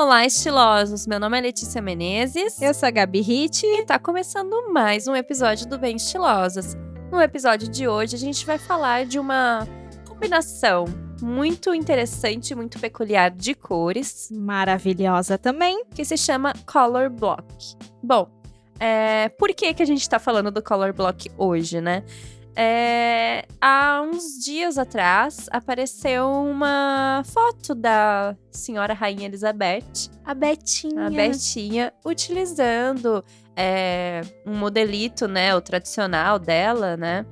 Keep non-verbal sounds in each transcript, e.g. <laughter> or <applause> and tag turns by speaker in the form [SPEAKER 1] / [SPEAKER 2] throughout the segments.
[SPEAKER 1] Olá, estilosos! Meu nome é Letícia Menezes.
[SPEAKER 2] Eu sou a Gabi Hit.
[SPEAKER 1] E tá começando mais um episódio do Bem Estilosas. No episódio de hoje, a gente vai falar de uma combinação muito interessante, muito peculiar de cores.
[SPEAKER 2] Maravilhosa também.
[SPEAKER 1] Que se chama Color Block. Bom, é, por que, que a gente tá falando do Color Block hoje, né? É, há uns dias atrás apareceu uma foto da senhora Rainha Elizabeth.
[SPEAKER 2] A Betinha.
[SPEAKER 1] A Betinha utilizando é, um modelito, né? O tradicional dela, né?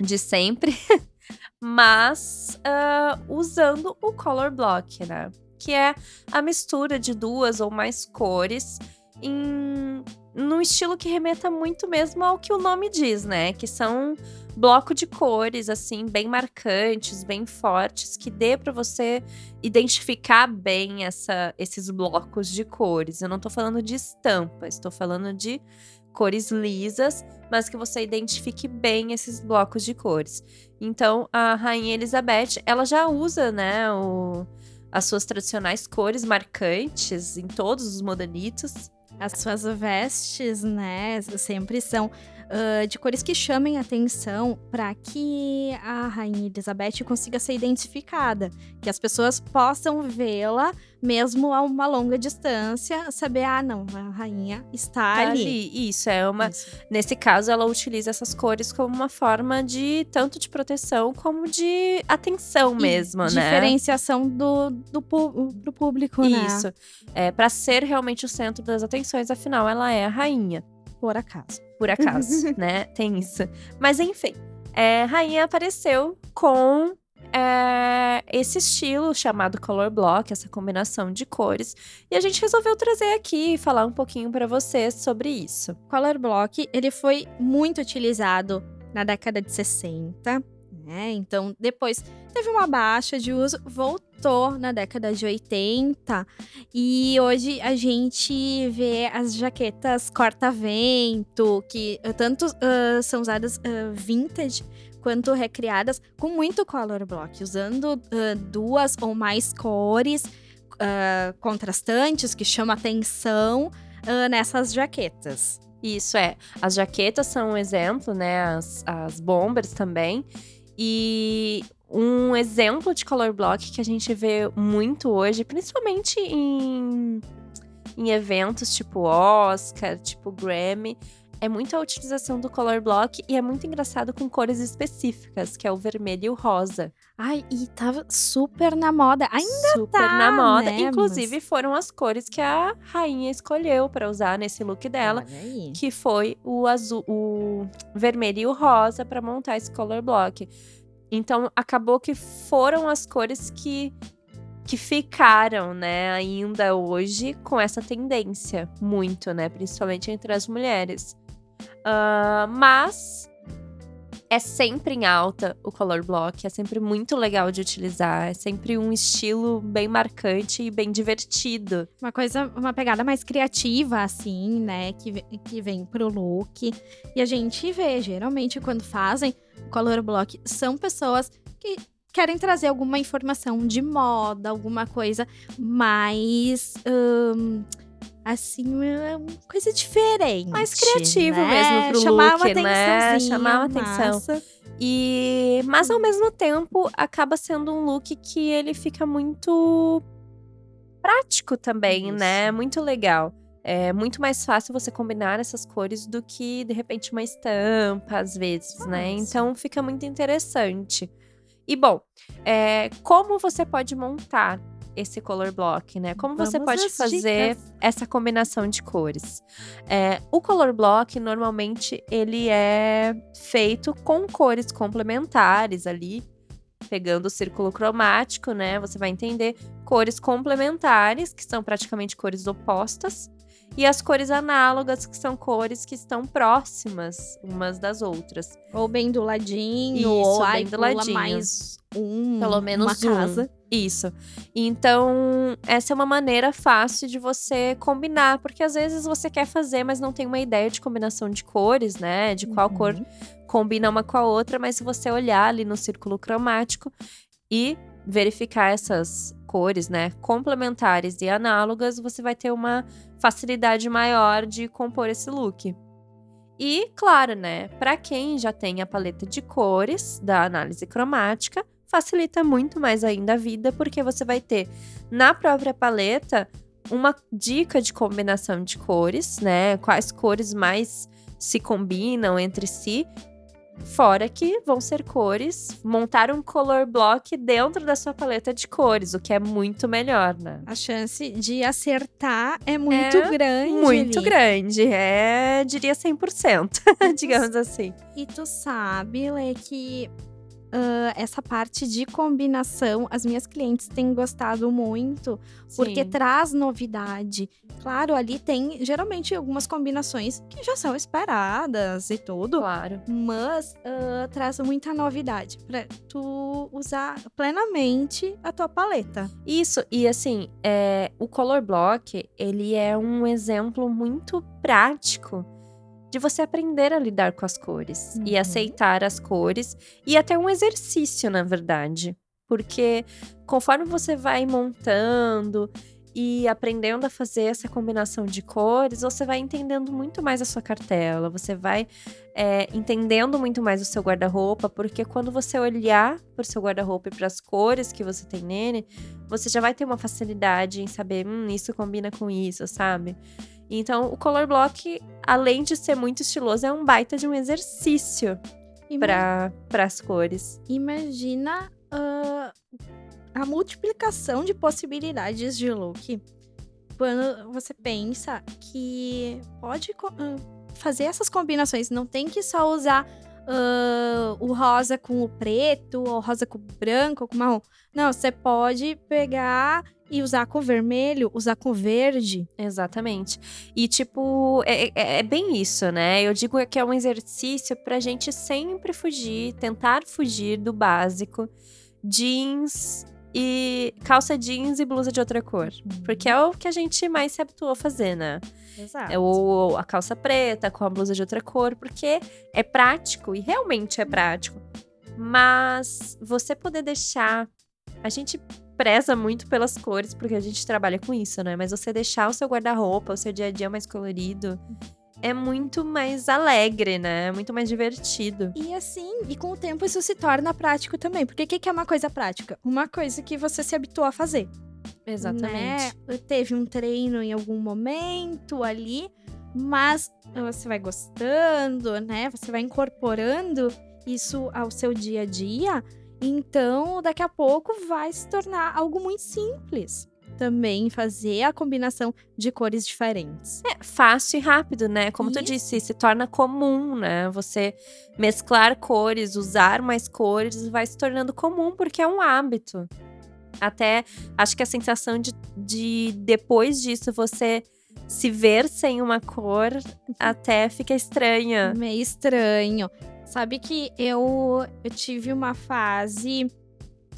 [SPEAKER 1] De sempre. <laughs> Mas uh, usando o color block, né? Que é a mistura de duas ou mais cores em num estilo que remeta muito mesmo ao que o nome diz, né? Que são bloco de cores assim bem marcantes, bem fortes, que dê para você identificar bem essa, esses blocos de cores. Eu não tô falando de estampa, estou falando de cores lisas, mas que você identifique bem esses blocos de cores. Então, a rainha Elizabeth, ela já usa, né, o, as suas tradicionais cores marcantes em todos os modelitos.
[SPEAKER 2] As suas vestes, né, sempre são uh, de cores que chamem atenção para que a Rainha Elizabeth consiga ser identificada, que as pessoas possam vê-la mesmo a uma longa distância, saber, ah, não, a rainha está
[SPEAKER 1] tá
[SPEAKER 2] ali.
[SPEAKER 1] ali. Isso, é uma. Isso. Nesse caso, ela utiliza essas cores como uma forma de tanto de proteção como de atenção e mesmo,
[SPEAKER 2] né? Diferenciação do, do, do público,
[SPEAKER 1] né? Isso. É, para ser realmente o centro das atenções, afinal, ela é a rainha.
[SPEAKER 2] Por acaso
[SPEAKER 1] por <laughs> acaso, né? Tem isso. Mas enfim, é, Rainha apareceu com é, esse estilo chamado color block, essa combinação de cores, e a gente resolveu trazer aqui e falar um pouquinho para vocês sobre isso.
[SPEAKER 2] Color block, ele foi muito utilizado na década de 60, né? Então, depois teve uma baixa de uso, voltou na década de 80 e hoje a gente vê as jaquetas corta-vento, que tanto uh, são usadas uh, vintage quanto recriadas com muito color block, usando duas ou mais cores contrastantes que chamam atenção nessas jaquetas.
[SPEAKER 1] Isso é. As jaquetas são um exemplo, né? As, as bombers também. E um exemplo de color block que a gente vê muito hoje, principalmente em, em eventos tipo Oscar, tipo Grammy, é muito a utilização do color block e é muito engraçado com cores específicas, que é o vermelho e o rosa.
[SPEAKER 2] Ai, e tava super na moda. Ainda
[SPEAKER 1] super
[SPEAKER 2] tá,
[SPEAKER 1] na moda.
[SPEAKER 2] Né?
[SPEAKER 1] Inclusive, foram as cores que a rainha escolheu para usar nesse look dela, que foi o azul, o vermelho e o rosa para montar esse color block. Então acabou que foram as cores que que ficaram, né, ainda hoje com essa tendência muito, né, principalmente entre as mulheres. Uh, mas é sempre em alta o color block, é sempre muito legal de utilizar, é sempre um estilo bem marcante e bem divertido.
[SPEAKER 2] Uma coisa, uma pegada mais criativa, assim, né, que, que vem pro look. E a gente vê, geralmente, quando fazem Color Block são pessoas que querem trazer alguma informação de moda, alguma coisa mais. Um, assim, uma coisa diferente.
[SPEAKER 1] Mais criativo
[SPEAKER 2] né?
[SPEAKER 1] mesmo pro
[SPEAKER 2] Chamar
[SPEAKER 1] look,
[SPEAKER 2] uma
[SPEAKER 1] né?
[SPEAKER 2] Chamar
[SPEAKER 1] uma atenção. E, mas ao mesmo tempo, acaba sendo um look que ele fica muito prático também, né? Isso. né? Muito legal. É muito mais fácil você combinar essas cores do que, de repente, uma estampa, às vezes, Nossa. né? Então fica muito interessante. E bom, é, como você pode montar esse color block, né? Como Vamos você pode fazer dicas. essa combinação de cores? É, o color block normalmente ele é feito com cores complementares ali, pegando o círculo cromático, né? Você vai entender cores complementares, que são praticamente cores opostas, e as cores análogas, que são cores que estão próximas umas das outras.
[SPEAKER 2] Ou bem do ladinho,
[SPEAKER 1] Isso,
[SPEAKER 2] ou
[SPEAKER 1] bem do ladinho.
[SPEAKER 2] mais um,
[SPEAKER 1] pelo menos
[SPEAKER 2] uma casa.
[SPEAKER 1] Isso. Então, essa é uma maneira fácil de você combinar, porque às vezes você quer fazer, mas não tem uma ideia de combinação de cores, né? De qual uhum. cor combina uma com a outra, mas se você olhar ali no círculo cromático e verificar essas cores, né, complementares e análogas, você vai ter uma facilidade maior de compor esse look. E, claro, né, para quem já tem a paleta de cores da análise cromática, facilita muito mais ainda a vida, porque você vai ter na própria paleta uma dica de combinação de cores, né? Quais cores mais se combinam entre si Fora que vão ser cores, montar um color block dentro da sua paleta de cores, o que é muito melhor, né?
[SPEAKER 2] A chance de acertar é muito é grande.
[SPEAKER 1] Muito
[SPEAKER 2] ali.
[SPEAKER 1] grande, é, diria 100%, <laughs> digamos assim.
[SPEAKER 2] E tu sabe, Lê, que uh, essa parte de combinação, as minhas clientes têm gostado muito, Sim. porque traz novidade. Claro, ali tem geralmente algumas combinações que já são esperadas e tudo.
[SPEAKER 1] Claro.
[SPEAKER 2] Mas uh, traz muita novidade para tu usar plenamente a tua paleta.
[SPEAKER 1] Isso, e assim, é, o Color Block, ele é um exemplo muito prático de você aprender a lidar com as cores uhum. e aceitar as cores e até um exercício, na verdade. Porque conforme você vai montando e aprendendo a fazer essa combinação de cores, você vai entendendo muito mais a sua cartela, você vai é, entendendo muito mais o seu guarda-roupa, porque quando você olhar para o seu guarda-roupa e para as cores que você tem nele, você já vai ter uma facilidade em saber, hum, isso combina com isso, sabe? Então, o color block, além de ser muito estiloso, é um baita de um exercício para as cores.
[SPEAKER 2] Imagina uh, a multiplicação de possibilidades de look. Quando você pensa que pode uh, fazer essas combinações, não tem que só usar uh, o rosa com o preto, ou rosa com o branco, ou com o marrom. Não, você pode pegar e usar com vermelho, usar com verde.
[SPEAKER 1] Exatamente. E, tipo, é, é, é, bem isso, né? Eu digo que é um exercício pra gente sempre fugir, tentar fugir do básico. Jeans e calça jeans e blusa de outra cor. Uhum. Porque é o que a gente mais se habituou a fazer, né?
[SPEAKER 2] Exato.
[SPEAKER 1] É o, a calça preta com a blusa de outra cor, porque é prático e realmente é prático. Mas você poder deixar. A gente preza muito pelas cores, porque a gente trabalha com isso, né? Mas você deixar o seu guarda-roupa, o seu dia a dia mais colorido, é muito mais alegre, né? É muito mais divertido.
[SPEAKER 2] E assim, e com o tempo isso se torna prático também. Porque o que, que é uma coisa prática? Uma coisa que você se habituou a fazer.
[SPEAKER 1] Exatamente.
[SPEAKER 2] Né? Teve um treino em algum momento ali, mas você vai gostando, né? Você vai incorporando isso ao seu dia a dia. Então, daqui a pouco vai se tornar algo muito simples também fazer a combinação de cores diferentes.
[SPEAKER 1] É fácil e rápido, né? Como Isso. tu disse, se torna comum, né? Você mesclar cores, usar mais cores, vai se tornando comum porque é um hábito. Até acho que a sensação de, de depois disso você se ver sem uma cor até fica estranha.
[SPEAKER 2] Meio estranho. Sabe que eu, eu tive uma fase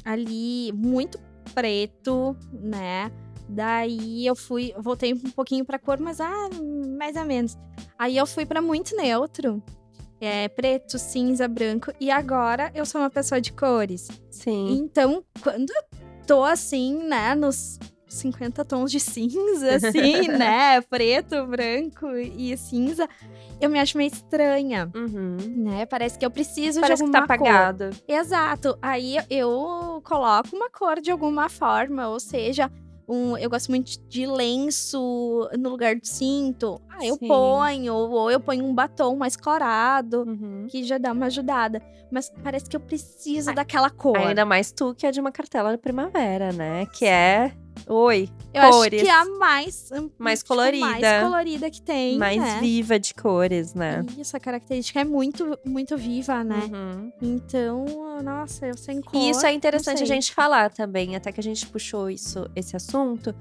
[SPEAKER 2] ali muito preto, né? Daí eu fui, voltei um pouquinho pra cor, mas ah, mais ou menos. Aí eu fui para muito neutro. É preto, cinza, branco. E agora eu sou uma pessoa de cores.
[SPEAKER 1] Sim.
[SPEAKER 2] Então, quando eu tô assim, né, nos 50 tons de <laughs> cinza, assim, né? Preto, branco e cinza. Eu me acho meio estranha,
[SPEAKER 1] uhum.
[SPEAKER 2] né? Parece que eu preciso
[SPEAKER 1] Parece
[SPEAKER 2] de alguma
[SPEAKER 1] que tá apagado.
[SPEAKER 2] cor. Exato. Aí eu coloco uma cor de alguma forma, ou seja, um, eu gosto muito de lenço no lugar do cinto. Ah, eu Sim. ponho, ou eu ponho um batom mais corado, uhum. que já dá uma ajudada. Mas parece que eu preciso daquela cor.
[SPEAKER 1] Ainda mais tu que é de uma cartela de primavera, né? Que é Oi,
[SPEAKER 2] eu
[SPEAKER 1] cores.
[SPEAKER 2] acho que é a mais
[SPEAKER 1] hum, mais tipo, colorida,
[SPEAKER 2] mais colorida que tem,
[SPEAKER 1] mais
[SPEAKER 2] né?
[SPEAKER 1] viva de cores, né?
[SPEAKER 2] Isso, a característica é muito muito viva, né?
[SPEAKER 1] Uhum.
[SPEAKER 2] Então, nossa, eu sem cor.
[SPEAKER 1] E isso é interessante a gente falar também, até que a gente puxou isso esse assunto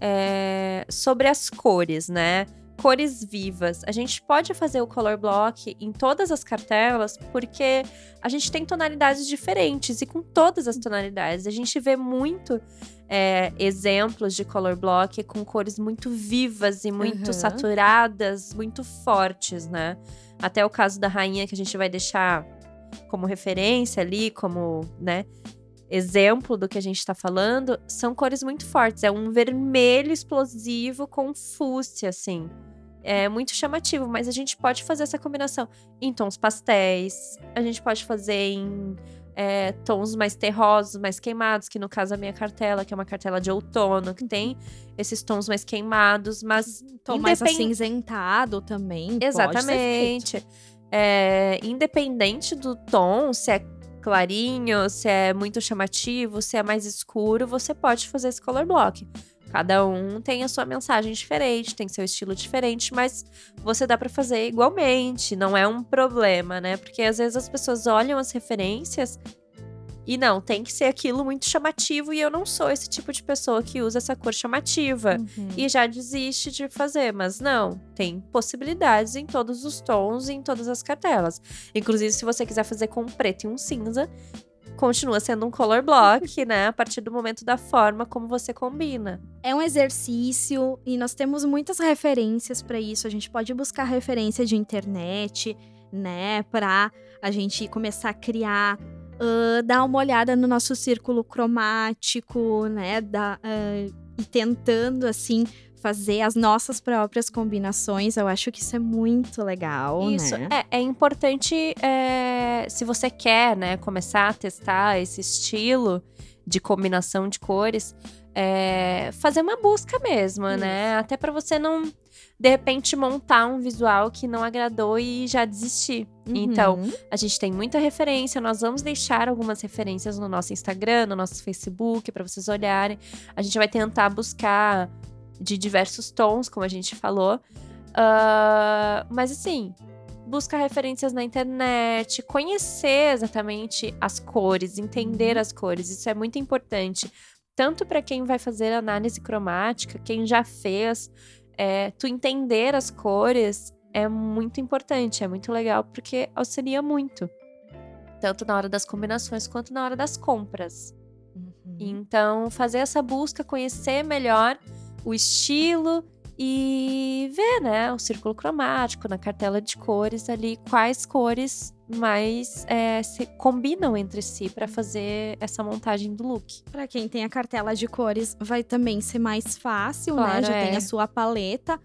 [SPEAKER 1] é, sobre as cores, né? Cores vivas. A gente pode fazer o color block em todas as cartelas porque a gente tem tonalidades diferentes e com todas as tonalidades a gente vê muito é, exemplos de color block com cores muito vivas e muito uhum. saturadas, muito fortes, né? Até o caso da rainha que a gente vai deixar como referência ali, como, né? Exemplo do que a gente está falando, são cores muito fortes. É um vermelho explosivo com fúcsia, assim. É muito chamativo, mas a gente pode fazer essa combinação em tons pastéis, a gente pode fazer em é, tons mais terrosos, mais queimados, que no caso a minha cartela, que é uma cartela de outono, que tem esses tons mais queimados, mas.
[SPEAKER 2] Tom mais acinzentado também.
[SPEAKER 1] Exatamente. É, independente do tom, se é clarinho, se é muito chamativo, se é mais escuro, você pode fazer esse color block. Cada um tem a sua mensagem diferente, tem seu estilo diferente, mas você dá para fazer igualmente, não é um problema, né? Porque às vezes as pessoas olham as referências e não, tem que ser aquilo muito chamativo e eu não sou esse tipo de pessoa que usa essa cor chamativa uhum. e já desiste de fazer. Mas não, tem possibilidades em todos os tons e em todas as cartelas. Inclusive, se você quiser fazer com um preto e um cinza, continua sendo um color block, <laughs> né? A partir do momento da forma como você combina.
[SPEAKER 2] É um exercício e nós temos muitas referências para isso. A gente pode buscar referência de internet, né, para a gente começar a criar uh, dar uma olhada no nosso círculo cromático, né? Da, uh, e tentando, assim, fazer as nossas próprias combinações. Eu acho que isso é muito legal,
[SPEAKER 1] isso,
[SPEAKER 2] né?
[SPEAKER 1] É, é importante, é, se você quer, né, começar a testar esse estilo de combinação de cores, é, fazer uma busca mesmo, isso. né? Até para você não de repente montar um visual que não agradou e já desistir. Então, uhum. Então, a gente tem muita referência, nós vamos deixar algumas referências no nosso Instagram, no nosso Facebook, para vocês olharem. A gente vai tentar buscar de diversos tons, como a gente falou. Uh, mas assim, busca referências na internet, conhecer exatamente as cores, entender uhum. as cores, isso é muito importante. Tanto para quem vai fazer análise cromática, quem já fez, é, tu entender as cores é muito importante, é muito legal, porque auxilia muito. Tanto na hora das combinações quanto na hora das compras. Uhum. Então, fazer essa busca, conhecer melhor o estilo e ver, né, o círculo cromático na cartela de cores ali, quais cores mais é, se combinam entre si para fazer essa montagem do look.
[SPEAKER 2] Para quem tem a cartela de cores, vai também ser mais fácil, né? claro, né? Já é. tem a sua paleta,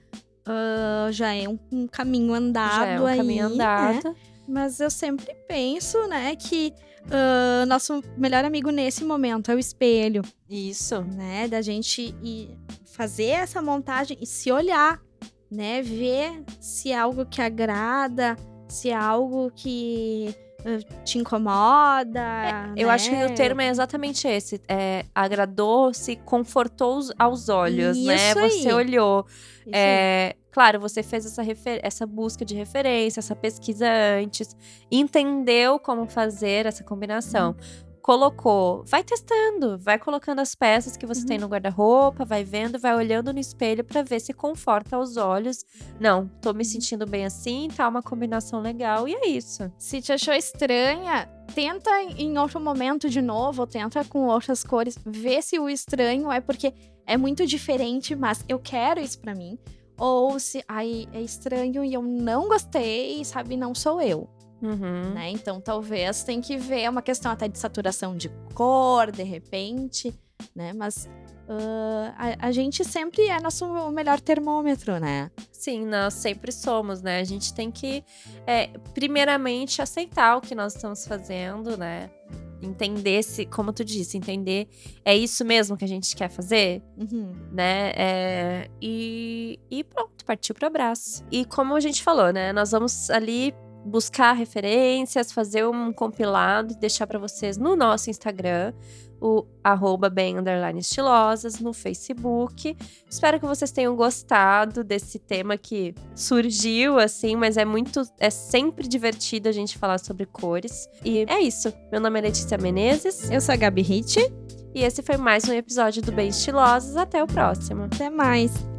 [SPEAKER 2] uh, já é um, um, caminho andado já é um
[SPEAKER 1] aí, caminho
[SPEAKER 2] né?
[SPEAKER 1] andado.
[SPEAKER 2] Né? Mas eu sempre penso, né, que uh, nosso melhor amigo nesse momento é o espelho.
[SPEAKER 1] Isso.
[SPEAKER 2] Né, da gente ir fazer essa montagem e se olhar, né, ver se é algo que agrada, se é algo que uh, te incomoda. É,
[SPEAKER 1] né? Eu acho que o termo é exatamente esse. É, agradou, se confortou aos olhos, né? Isso né? Aí. Você olhou. É, claro, você fez essa, essa busca de referência, essa pesquisa antes, entendeu como fazer essa combinação. Hum colocou, vai testando, vai colocando as peças que você uhum. tem no guarda-roupa, vai vendo, vai olhando no espelho para ver se conforta aos olhos. Não, tô me uhum. sentindo bem assim, tá uma combinação legal e é isso.
[SPEAKER 2] Se te achou estranha, tenta em outro momento de novo, tenta com outras cores, vê se o estranho é porque é muito diferente, mas eu quero isso para mim. Ou se ai, é estranho e eu não gostei, sabe, não sou eu.
[SPEAKER 1] Uhum.
[SPEAKER 2] Né? Então, talvez tem que ver, é uma questão até de saturação de cor, de repente, né? Mas uh, a, a, gente sempre é nosso melhor termômetro, né?
[SPEAKER 1] Sim, nós sempre somos, né? A gente tem que, é, primeiramente, aceitar o que nós estamos fazendo, né? Entender se, como tu disse, entender é isso mesmo que a gente quer fazer,
[SPEAKER 2] uhum.
[SPEAKER 1] né? É, e, e pronto, partiu para o abraço. E como a gente falou, né? Nós vamos ali buscar referências, fazer um compilado e deixar para vocês no nosso Instagram, o arroba bem underline estilosas, no Facebook. Espero que vocês tenham gostado desse tema que surgiu, assim, mas é muito, é sempre divertido a gente falar sobre cores. E é isso. Meu nome é Letícia Menezes.
[SPEAKER 2] Eu sou a Gabi Hit.
[SPEAKER 1] E esse foi mais um episódio do Bem Estilosas. Até o próximo.
[SPEAKER 2] Até mais.